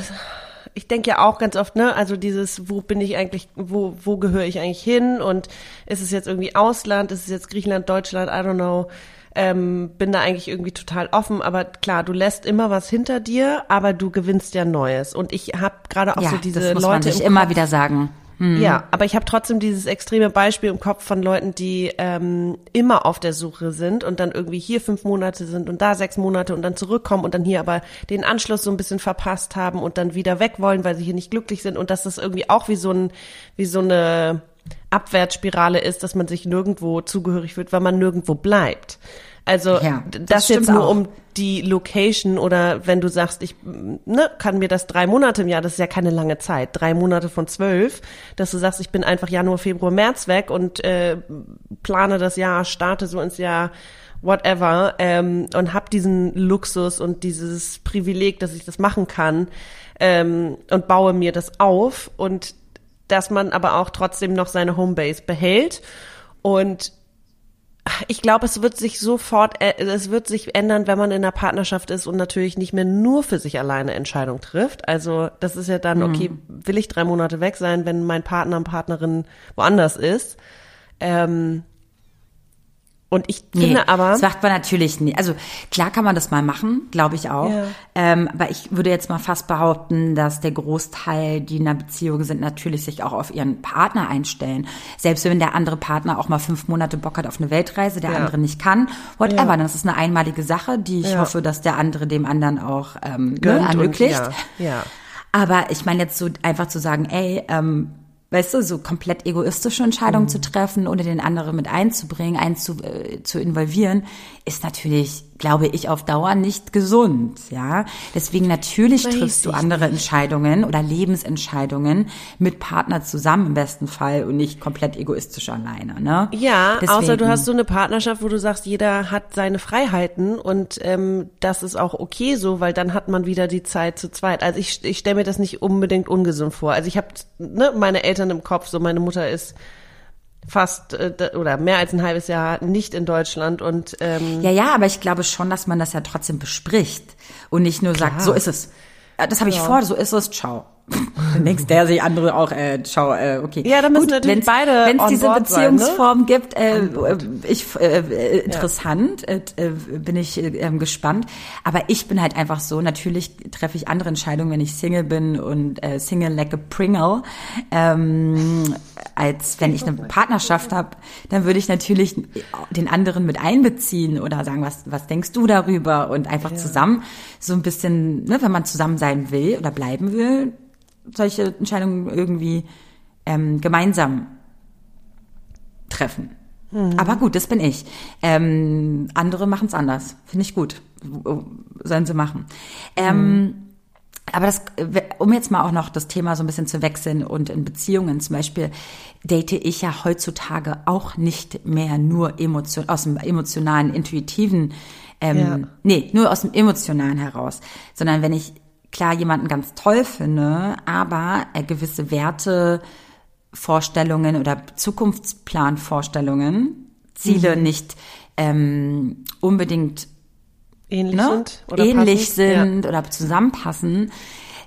ich denke ja auch ganz oft, ne, also dieses, wo bin ich eigentlich, wo, wo gehöre ich eigentlich hin und ist es jetzt irgendwie Ausland, ist es jetzt Griechenland, Deutschland, I don't know ähm, bin da eigentlich irgendwie total offen. Aber klar, du lässt immer was hinter dir, aber du gewinnst ja Neues. Und ich habe gerade auch ja, so diese das muss Leute man sich immer wieder sagen. Hm. Ja, aber ich habe trotzdem dieses extreme Beispiel im Kopf von Leuten, die ähm, immer auf der Suche sind und dann irgendwie hier fünf Monate sind und da sechs Monate und dann zurückkommen und dann hier aber den Anschluss so ein bisschen verpasst haben und dann wieder weg wollen, weil sie hier nicht glücklich sind und dass das irgendwie auch wie so ein wie so eine Abwärtsspirale ist, dass man sich nirgendwo zugehörig fühlt, weil man nirgendwo bleibt. Also ja, das, das jetzt nur auch. um die Location oder wenn du sagst, ich ne, kann mir das drei Monate im Jahr, das ist ja keine lange Zeit, drei Monate von zwölf, dass du sagst, ich bin einfach Januar, Februar, März weg und äh, plane das Jahr, starte so ins Jahr whatever ähm, und hab diesen Luxus und dieses Privileg, dass ich das machen kann ähm, und baue mir das auf und dass man aber auch trotzdem noch seine Homebase behält. Und ich glaube, es wird sich sofort, äh, es wird sich ändern, wenn man in einer Partnerschaft ist und natürlich nicht mehr nur für sich alleine Entscheidung trifft. Also das ist ja dann, mhm. okay, will ich drei Monate weg sein, wenn mein Partner, Partnerin woanders ist? Ähm, und ich nee, finde aber. Das macht man natürlich nicht. Also klar kann man das mal machen, glaube ich auch. Ja. Ähm, aber ich würde jetzt mal fast behaupten, dass der Großteil, die in einer Beziehung sind, natürlich sich auch auf ihren Partner einstellen. Selbst wenn der andere Partner auch mal fünf Monate Bock hat auf eine Weltreise, der ja. andere nicht kann, whatever. Ja. Das ist eine einmalige Sache, die ich hoffe, dass der andere dem anderen auch ähm, ne, ermöglicht. ja. ja. Aber ich meine jetzt so einfach zu sagen, ey, ähm, weißt du, so komplett egoistische Entscheidungen mhm. zu treffen, ohne den anderen mit einzubringen, einzu, äh, zu involvieren, ist natürlich, glaube ich, auf Dauer nicht gesund, ja. Deswegen natürlich Weiß triffst du andere nicht. Entscheidungen oder Lebensentscheidungen mit Partner zusammen im besten Fall und nicht komplett egoistisch alleine, ne? Ja, Deswegen, außer du hast so eine Partnerschaft, wo du sagst, jeder hat seine Freiheiten und ähm, das ist auch okay so, weil dann hat man wieder die Zeit zu zweit. Also ich, ich stelle mir das nicht unbedingt ungesund vor. Also ich habe ne, meine Eltern im Kopf, so meine Mutter ist fast äh, oder mehr als ein halbes Jahr nicht in Deutschland und ähm, ja ja aber ich glaube schon dass man das ja trotzdem bespricht und nicht nur klar. sagt so ist es das habe ich ja. vor so ist es ciao dann denkst der sich andere auch, äh, schau, äh, okay. Ja, dann müssen Gut, natürlich wenn's, beide Wenn es diese Beziehungsform sein, ne? gibt, äh, äh, ich, äh, äh, interessant, ja. äh, bin ich äh, gespannt. Aber ich bin halt einfach so, natürlich treffe ich andere Entscheidungen, wenn ich Single bin und äh, Single like a Pringle, ähm, als wenn ich eine Partnerschaft habe, dann würde ich natürlich den anderen mit einbeziehen oder sagen, was, was denkst du darüber? Und einfach ja. zusammen so ein bisschen, ne, wenn man zusammen sein will oder bleiben will, solche Entscheidungen irgendwie ähm, gemeinsam treffen. Mhm. Aber gut, das bin ich. Ähm, andere machen es anders. Finde ich gut. Sollen sie machen. Ähm, mhm. Aber das, um jetzt mal auch noch das Thema so ein bisschen zu wechseln und in Beziehungen zum Beispiel, date ich ja heutzutage auch nicht mehr nur emotion, aus dem emotionalen, intuitiven, ähm, ja. nee, nur aus dem emotionalen heraus, sondern wenn ich klar jemanden ganz toll finde, aber äh, gewisse Werte, Vorstellungen oder Zukunftsplanvorstellungen, Ziele mhm. nicht ähm, unbedingt ähnlich ne, sind, oder, ähnlich sind ja. oder zusammenpassen,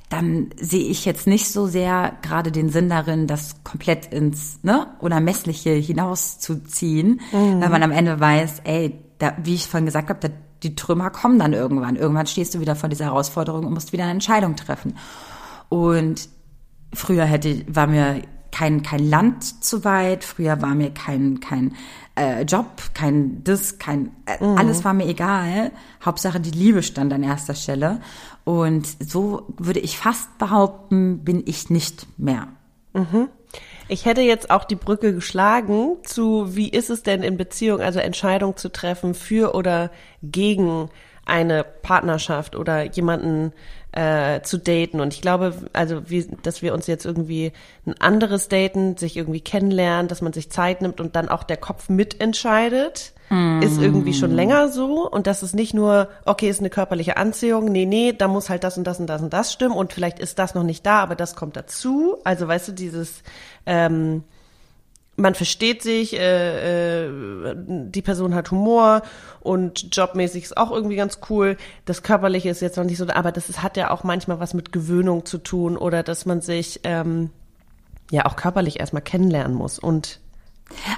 dann sehe ich jetzt nicht so sehr gerade den Sinn darin, das komplett ins ne, Unermessliche hinauszuziehen, mhm. weil man am Ende weiß, ey, da, wie ich vorhin gesagt habe, da die Trümmer kommen dann irgendwann. Irgendwann stehst du wieder vor dieser Herausforderung und musst wieder eine Entscheidung treffen. Und früher hätte, war mir kein, kein Land zu weit, früher war mir kein, kein äh, Job, kein das, kein, äh, mhm. alles war mir egal. Hauptsache die Liebe stand an erster Stelle. Und so würde ich fast behaupten, bin ich nicht mehr. Mhm. Ich hätte jetzt auch die Brücke geschlagen zu, wie ist es denn in Beziehung, also Entscheidung zu treffen für oder gegen eine Partnerschaft oder jemanden äh, zu daten. Und ich glaube, also wie, dass wir uns jetzt irgendwie ein anderes daten, sich irgendwie kennenlernen, dass man sich Zeit nimmt und dann auch der Kopf mitentscheidet, mm. ist irgendwie schon länger so. Und das ist nicht nur, okay, ist eine körperliche Anziehung, nee, nee, da muss halt das und das und das und das stimmen und vielleicht ist das noch nicht da, aber das kommt dazu. Also weißt du, dieses ähm, man versteht sich, äh, äh, die Person hat Humor und jobmäßig ist auch irgendwie ganz cool. Das Körperliche ist jetzt noch nicht so, aber das ist, hat ja auch manchmal was mit Gewöhnung zu tun oder dass man sich ähm, ja auch körperlich erstmal kennenlernen muss und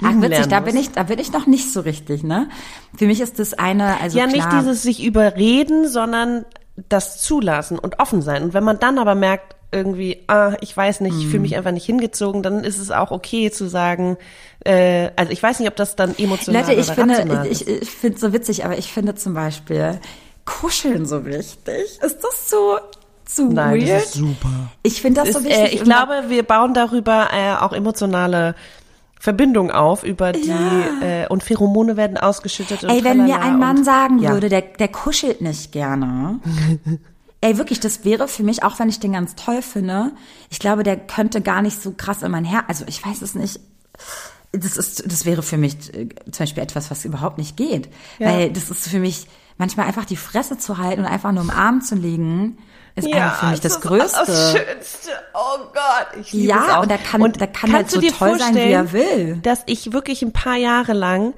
Ach, witzig, da bin ich, da bin ich noch nicht so richtig, ne? Für mich ist das eine, also Ja, klar, nicht dieses sich überreden, sondern das zulassen und offen sein. Und wenn man dann aber merkt, irgendwie, ah, ich weiß nicht, ich fühle mich mhm. einfach nicht hingezogen, dann ist es auch okay zu sagen, äh, also ich weiß nicht, ob das dann emotional Leute, ich oder finde, ich, ich finde es so witzig, aber ich finde zum Beispiel Kuscheln so wichtig. Ist das so zu Nein, weird? Das ist super. Ich finde das ist, so wichtig. Äh, ich glaube, wir bauen darüber äh, auch emotionale Verbindung auf über die ja. äh, und Pheromone werden ausgeschüttet. Ey, wenn mir ein Mann sagen ja. würde, der der kuschelt nicht gerne. Ey, wirklich, das wäre für mich, auch wenn ich den ganz toll finde, ich glaube, der könnte gar nicht so krass in mein Herz, also ich weiß es nicht. Das ist, das wäre für mich äh, zum Beispiel etwas, was überhaupt nicht geht. Ja. Weil das ist für mich manchmal einfach die Fresse zu halten und einfach nur im Arm zu liegen, ist ja, für mich das, das Größte. Das Schönste. Oh Gott, ich liebe ja, es auch. und da kann, und da kann halt so toll sein, wie er will. Dass ich wirklich ein paar Jahre lang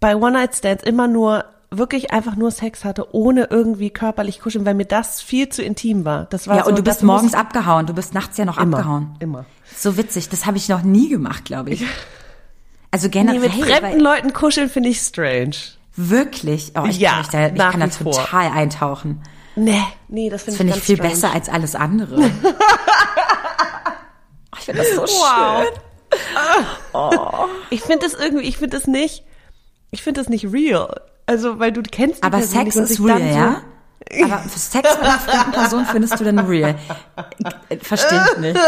bei One Night Stands immer nur wirklich einfach nur Sex hatte, ohne irgendwie körperlich kuscheln, weil mir das viel zu intim war. Das war ja, so, und du bist morgens abgehauen, du bist nachts ja noch immer, abgehauen. Immer. So witzig, das habe ich noch nie gemacht, glaube ich. Also generell. Nee, mit fremden Leuten kuscheln finde ich strange. Wirklich? Oh, ich, ja, kann, ich, da, ich kann da total eintauchen. Nee, nee, das finde find ich, ich viel strange. besser als alles andere. ich finde das so wow. schön. Oh. Ich finde das irgendwie, ich finde das nicht, ich finde das nicht real. Also, weil du kennst die Aber Sex ist real, so, ja? Aber Sex mit einer fremden Person findest du denn real? Verstehe ich nicht.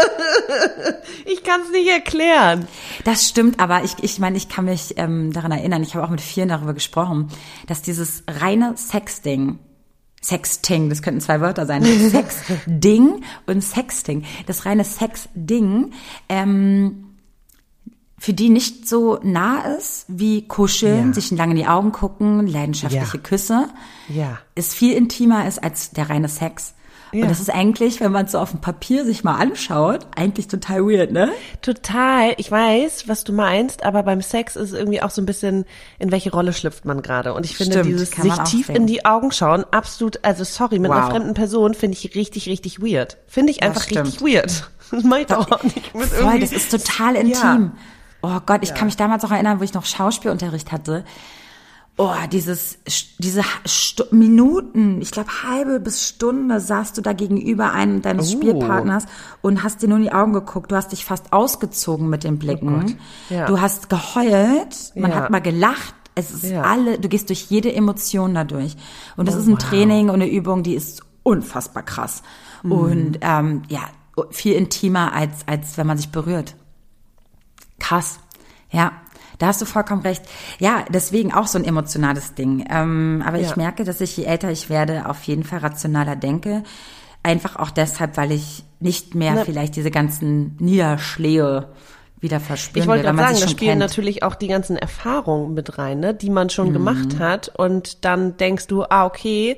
Ich kann es nicht erklären. Das stimmt, aber ich, ich meine, ich kann mich ähm, daran erinnern, ich habe auch mit vielen darüber gesprochen, dass dieses reine Sexding, Sexting, das könnten zwei Wörter sein, Sexding und Sexting, das reine Sexding, ähm, für die nicht so nah ist wie kuscheln, ja. sich lange in die Augen gucken, leidenschaftliche ja. Küsse, ja. ist viel intimer ist als der reine Sex. Ja. Und das ist eigentlich, wenn man es so auf dem Papier sich mal anschaut, eigentlich total weird, ne? Total. Ich weiß, was du meinst, aber beim Sex ist irgendwie auch so ein bisschen, in welche Rolle schlüpft man gerade. Und ich finde Stimmt, dieses sich tief sehen. in die Augen schauen, absolut, also sorry, mit wow. einer fremden Person finde ich richtig, richtig weird. Finde ich einfach richtig weird. Das auch nicht. Mit voll, das ist total intim. Ja. Oh Gott, ich ja. kann mich damals auch erinnern, wo ich noch Schauspielunterricht hatte. Oh, dieses, diese Stu Minuten, ich glaube halbe bis Stunde saßt du da gegenüber einem deines oh. Spielpartners und hast dir nur in die Augen geguckt. Du hast dich fast ausgezogen mit den Blicken. Oh ja. Du hast geheult, man ja. hat mal gelacht. Es ist ja. alle, du gehst durch jede Emotion dadurch. Und das oh, ist ein wow. Training und eine Übung, die ist unfassbar krass. Mhm. Und ähm, ja, viel intimer als, als wenn man sich berührt. Krass. Ja, da hast du vollkommen recht. Ja, deswegen auch so ein emotionales Ding. Ähm, aber ja. ich merke, dass ich, je älter ich werde, auf jeden Fall rationaler denke. Einfach auch deshalb, weil ich nicht mehr Na, vielleicht diese ganzen Niederschläge wieder verspüren Ich wollte gerade sagen, da spielen kennt. natürlich auch die ganzen Erfahrungen mit rein, ne, die man schon mhm. gemacht hat. Und dann denkst du, ah, okay,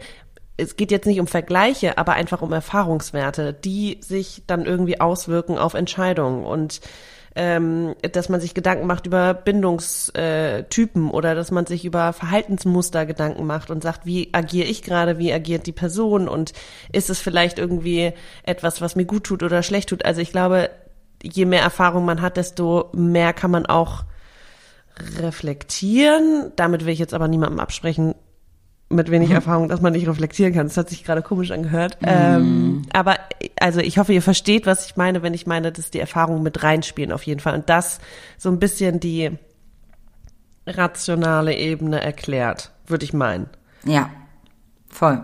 es geht jetzt nicht um Vergleiche, aber einfach um Erfahrungswerte, die sich dann irgendwie auswirken auf Entscheidungen. Und ähm, dass man sich Gedanken macht über Bindungstypen oder dass man sich über Verhaltensmuster Gedanken macht und sagt, wie agiere ich gerade, wie agiert die Person und ist es vielleicht irgendwie etwas, was mir gut tut oder schlecht tut. Also ich glaube, je mehr Erfahrung man hat, desto mehr kann man auch reflektieren. Damit will ich jetzt aber niemandem absprechen, mit wenig mhm. Erfahrung, dass man nicht reflektieren kann. Das hat sich gerade komisch angehört. Mhm. Ähm, aber also ich hoffe, ihr versteht, was ich meine, wenn ich meine, dass die Erfahrungen mit reinspielen auf jeden Fall. Und das so ein bisschen die rationale Ebene erklärt, würde ich meinen. Ja, voll.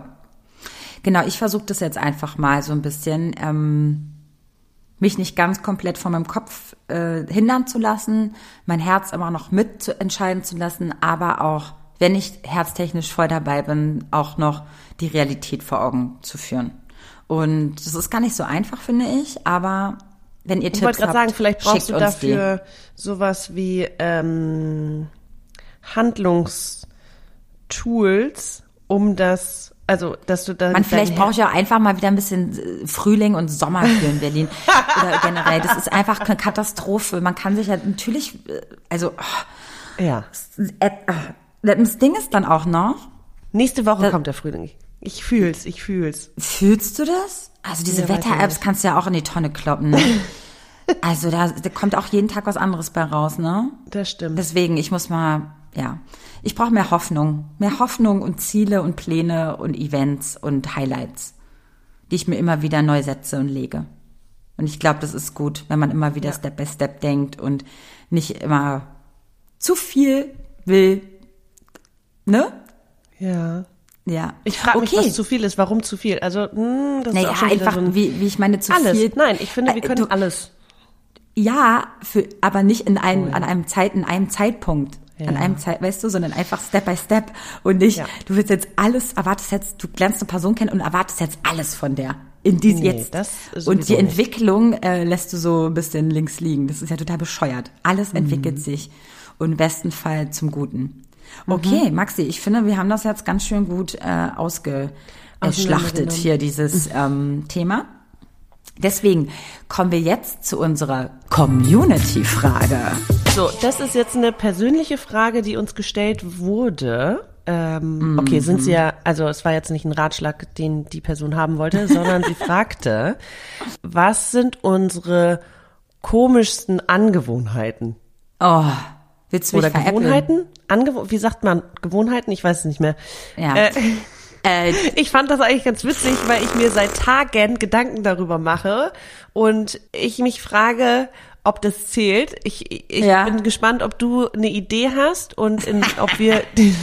Genau, ich versuche das jetzt einfach mal so ein bisschen, ähm, mich nicht ganz komplett von meinem Kopf äh, hindern zu lassen, mein Herz immer noch mit entscheiden zu lassen, aber auch wenn ich herztechnisch voll dabei bin, auch noch die Realität vor Augen zu führen. Und das ist gar nicht so einfach, finde ich, aber wenn ihr ich Tipps habt, Ich wollte gerade sagen, vielleicht brauchst du dafür die. sowas wie ähm, Handlungstools, um das also, dass du da. Man vielleicht braucht ja einfach mal wieder ein bisschen äh, Frühling und Sommer hier in Berlin. Oder generell. Das ist einfach eine Katastrophe. Man kann sich ja natürlich, äh, also, oh, ja. Äh, das Ding ist dann auch noch. Nächste Woche kommt der Frühling. Ich fühl's, ich fühl's. Fühlst du das? Also diese ja, Wetter-Apps kannst du ja auch in die Tonne kloppen, ne? also da, da kommt auch jeden Tag was anderes bei raus, ne? Das stimmt. Deswegen, ich muss mal, ja. Ich brauche mehr Hoffnung. Mehr Hoffnung und Ziele und Pläne und Events und Highlights, die ich mir immer wieder neu setze und lege. Und ich glaube, das ist gut, wenn man immer wieder ja. Step by Step denkt und nicht immer zu viel will, Ne? Ja. Ja. Ich frage mich, okay. was zu viel ist. Warum zu viel? Also, mh, hm, das naja, ist auch einfach, so ein, wie, wie ich meine, zu alles. viel. Nein, ich finde, wir äh, können du, alles. Ja, für, aber nicht in einem, oh, ja. an einem Zeit, in einem Zeitpunkt. Ja. An einem Zeit, weißt du, sondern einfach Step by Step und nicht, ja. du willst jetzt alles, erwartest jetzt, du lernst eine Person kennen und erwartest jetzt alles von der. In dies nee, jetzt. und die Entwicklung äh, lässt du so ein bisschen links liegen. Das ist ja total bescheuert. Alles mhm. entwickelt sich und im besten Fall zum Guten. Okay, mhm. Maxi, ich finde, wir haben das jetzt ganz schön gut äh, ausgeschlachtet hier, dieses ähm, Thema. Deswegen kommen wir jetzt zu unserer Community-Frage. So, das ist jetzt eine persönliche Frage, die uns gestellt wurde. Ähm, mhm. Okay, sind Sie ja, also es war jetzt nicht ein Ratschlag, den die Person haben wollte, sondern sie fragte, was sind unsere komischsten Angewohnheiten? Oh, willst du mich Oder Gewohnheiten? Angew wie sagt man, Gewohnheiten? Ich weiß es nicht mehr. Ja. Äh, äh, ich fand das eigentlich ganz witzig, weil ich mir seit Tagen Gedanken darüber mache und ich mich frage, ob das zählt. Ich, ich ja. bin gespannt, ob du eine Idee hast und in, ob wir den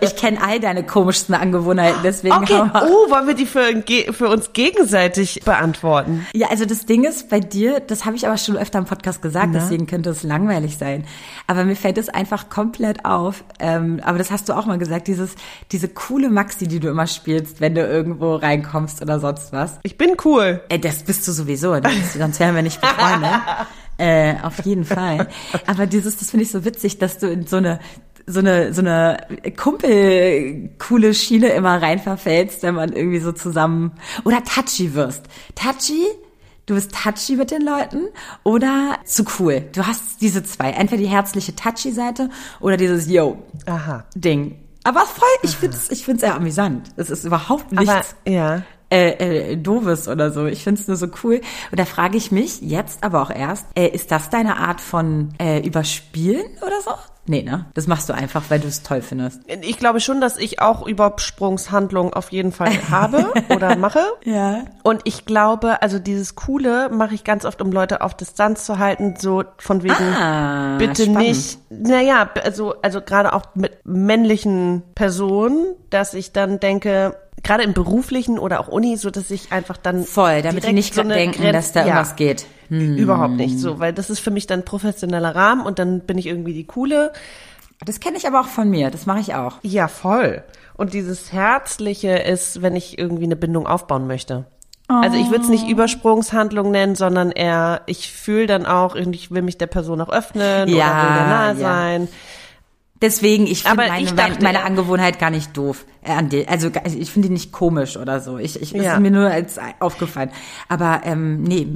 ich kenne all deine komischsten Angewohnheiten, deswegen. Okay. Oh, wollen wir die für, für uns gegenseitig beantworten? Ja, also das Ding ist bei dir, das habe ich aber schon öfter im Podcast gesagt, Na? deswegen könnte es langweilig sein. Aber mir fällt es einfach komplett auf. Ähm, aber das hast du auch mal gesagt, dieses, diese coole Maxi, die du immer spielst, wenn du irgendwo reinkommst oder sonst was. Ich bin cool. Ey, das bist du sowieso, sonst wären wir nicht befreundet. Äh, auf jeden Fall. Aber dieses, das finde ich so witzig, dass du in so eine so eine so eine Kumpel coole Schiene immer rein verfällst, wenn man irgendwie so zusammen oder touchy wirst. Touchy Du bist touchy mit den Leuten oder zu cool. Du hast diese zwei. Entweder die herzliche touchy Seite oder dieses Yo Aha. Ding. Aber voll, ich finde es ich find's sehr amüsant. Es ist überhaupt nichts. Aber, ja äh, äh, doofes oder so. Ich finde es nur so cool. Und da frage ich mich jetzt aber auch erst, äh, ist das deine Art von äh, Überspielen oder so? Nee, ne? Das machst du einfach, weil du es toll findest. Ich glaube schon, dass ich auch Übersprungshandlungen auf jeden Fall habe oder mache. Ja. Und ich glaube, also dieses Coole mache ich ganz oft, um Leute auf Distanz zu halten, so von wegen, ah, bitte spannend. nicht. Naja, also, also gerade auch mit männlichen Personen, dass ich dann denke, gerade im beruflichen oder auch Uni, so dass ich einfach dann voll, damit die nicht so denken, Grenz, dass da ja, irgendwas geht. Hm. Überhaupt nicht so, weil das ist für mich dann professioneller Rahmen und dann bin ich irgendwie die coole. Das kenne ich aber auch von mir, das mache ich auch. Ja, voll. Und dieses Herzliche ist, wenn ich irgendwie eine Bindung aufbauen möchte. Oh. Also ich würde es nicht Übersprungshandlung nennen, sondern eher, ich fühle dann auch, ich will mich der Person auch öffnen ja, oder will nahe ja. sein. Deswegen, ich finde meine, dachte, meine Angewohnheit gar nicht doof. Äh, also ich finde die nicht komisch oder so. Ich, ich ja. ist mir nur als aufgefallen. Aber ähm, nee,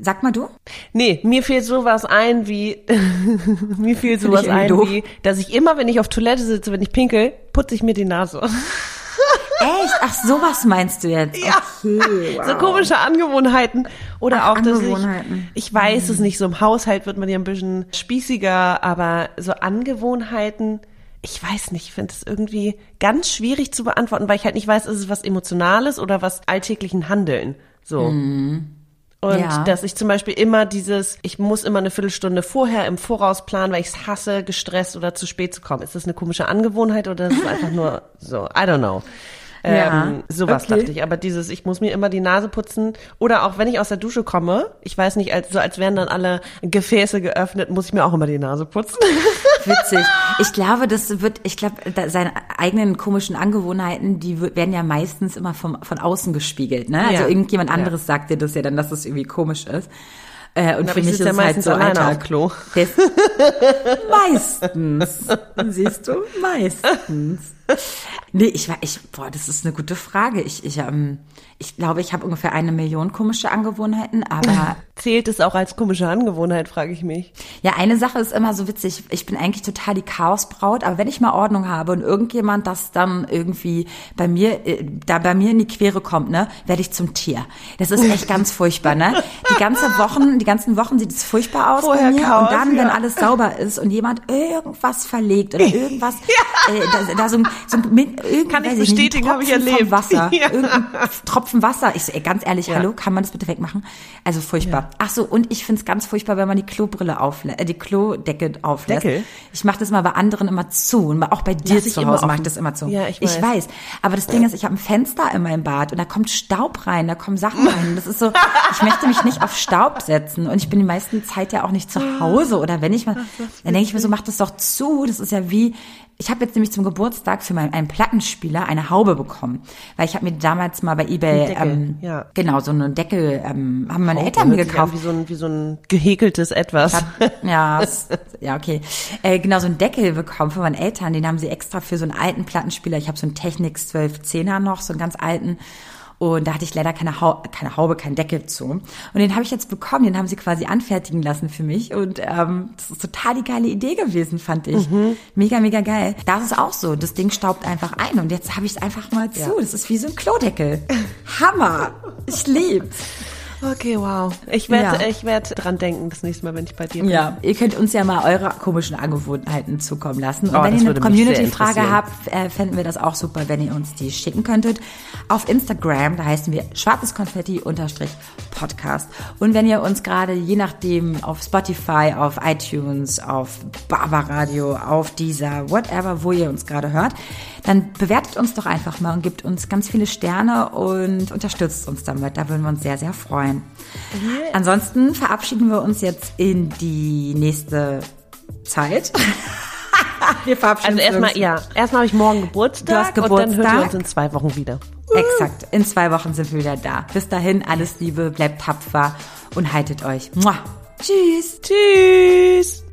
sag mal du? Nee, mir fehlt sowas ein wie mir fehlt sowas ein doof. wie, dass ich immer, wenn ich auf Toilette sitze, wenn ich pinkel, putze ich mir die Nase. Echt? Ach, sowas meinst du jetzt? Ja. Okay, wow. So komische Angewohnheiten. Oder Ach, auch, dass ich, ich weiß mhm. es nicht, so im Haushalt wird man ja ein bisschen spießiger, aber so Angewohnheiten, ich weiß nicht, ich finde es irgendwie ganz schwierig zu beantworten, weil ich halt nicht weiß, ist es was Emotionales oder was alltäglichen Handeln. So. Mhm. Und ja. dass ich zum Beispiel immer dieses, ich muss immer eine Viertelstunde vorher im Voraus planen, weil ich es hasse, gestresst oder zu spät zu kommen. Ist das eine komische Angewohnheit oder ist es einfach nur so? I don't know. Ja, ähm, sowas okay. dachte ich. Aber dieses, ich muss mir immer die Nase putzen. Oder auch wenn ich aus der Dusche komme, ich weiß nicht, als, so als wären dann alle Gefäße geöffnet, muss ich mir auch immer die Nase putzen. Witzig. Ich glaube, das wird, ich glaube, seine eigenen komischen Angewohnheiten, die werden ja meistens immer vom, von außen gespiegelt. Ne? Also ja. irgendjemand anderes ja. sagt dir das ja dann, dass das irgendwie komisch ist. Äh, und für mich ist ja es halt so Alltag. Klo. meistens. Siehst du? Meistens. Nee, ich war, ich, boah, das ist eine gute Frage. Ich, ich, ähm, ich glaube, ich habe ungefähr eine Million komische Angewohnheiten, aber. Zählt es auch als komische Angewohnheit, frage ich mich. Ja, eine Sache ist immer so witzig. Ich bin eigentlich total die Chaosbraut, aber wenn ich mal Ordnung habe und irgendjemand das dann irgendwie bei mir, äh, da bei mir in die Quere kommt, ne, werde ich zum Tier. Das ist echt ganz furchtbar, ne? Die ganze Wochen, die ganzen Wochen sieht es furchtbar aus Vorher bei mir. Chaos, und dann, ja. wenn alles sauber ist und jemand irgendwas verlegt oder irgendwas, ja. äh, da, da so ein, so ein irgend, Kann ich bestätigen, habe ich erlebt. Wasser, ja. irgendein Tropfen Wasser. Ich so, ey, ganz ehrlich, ja. hallo, kann man das bitte wegmachen? Also furchtbar. Ja. Ach so, und ich find's ganz furchtbar, wenn man die Klobrille auflässt, äh, die Klodecke auflässt. Deckel? Ich mache das mal bei anderen immer zu und auch bei dir zu Hause mache ich das immer zu. Ja, ich weiß. Ich weiß. Aber das Ding ist, ich habe ein Fenster in meinem Bad und da kommt Staub rein, da kommen Sachen rein. Das ist so, ich möchte mich nicht auf Staub setzen und ich bin die meisten Zeit ja auch nicht zu Hause oder wenn ich mal, dann denke ich mir so, mach das doch zu. Das ist ja wie, ich habe jetzt nämlich zum Geburtstag für meinen einen Plattenspieler eine Haube bekommen, weil ich habe mir damals mal bei eBay ähm, ja. genau so eine Deckel ähm, haben meine Haube, Eltern mir gekauft wie so ein wie so ein gehäkeltes etwas. Hab, ja, ja okay, äh, genau so ein Deckel bekommen von meinen Eltern, den haben sie extra für so einen alten Plattenspieler. Ich habe so einen Technics 1210er noch, so einen ganz alten und da hatte ich leider keine, ha keine Haube, keinen Deckel zu. Und den habe ich jetzt bekommen, den haben sie quasi anfertigen lassen für mich. Und ähm, das ist total die geile Idee gewesen, fand ich. Mhm. Mega, mega geil. Das ist auch so. Das Ding staubt einfach ein. Und jetzt habe ich es einfach mal zu. Ja. Das ist wie so ein Klodeckel. Hammer. Ich lieb's. Okay, wow. Ich werde ja. ich werd dran denken, das nächste Mal, wenn ich bei dir bin. Ja, ihr könnt uns ja mal eure komischen Angewohnheiten zukommen lassen. Und oh, wenn ihr eine Community-Frage habt, äh, fänden wir das auch super, wenn ihr uns die schicken könntet. Auf Instagram, da heißen wir schwarzes Konfetti unterstrich Podcast. Und wenn ihr uns gerade, je nachdem, auf Spotify, auf iTunes, auf Barbaradio, auf dieser, whatever, wo ihr uns gerade hört, dann bewertet uns doch einfach mal und gebt uns ganz viele Sterne und unterstützt uns damit. Da würden wir uns sehr, sehr freuen. Yeah. Ansonsten verabschieden wir uns jetzt in die nächste Zeit. wir verabschieden also erstmal, ja, erstmal habe ich morgen Geburtstag, du hast Geburtstag und dann hören wir uns in zwei Wochen wieder. Exakt, in zwei Wochen sind wir wieder da. Bis dahin, alles Liebe, bleibt tapfer und haltet euch. Mua. Tschüss. Tschüss.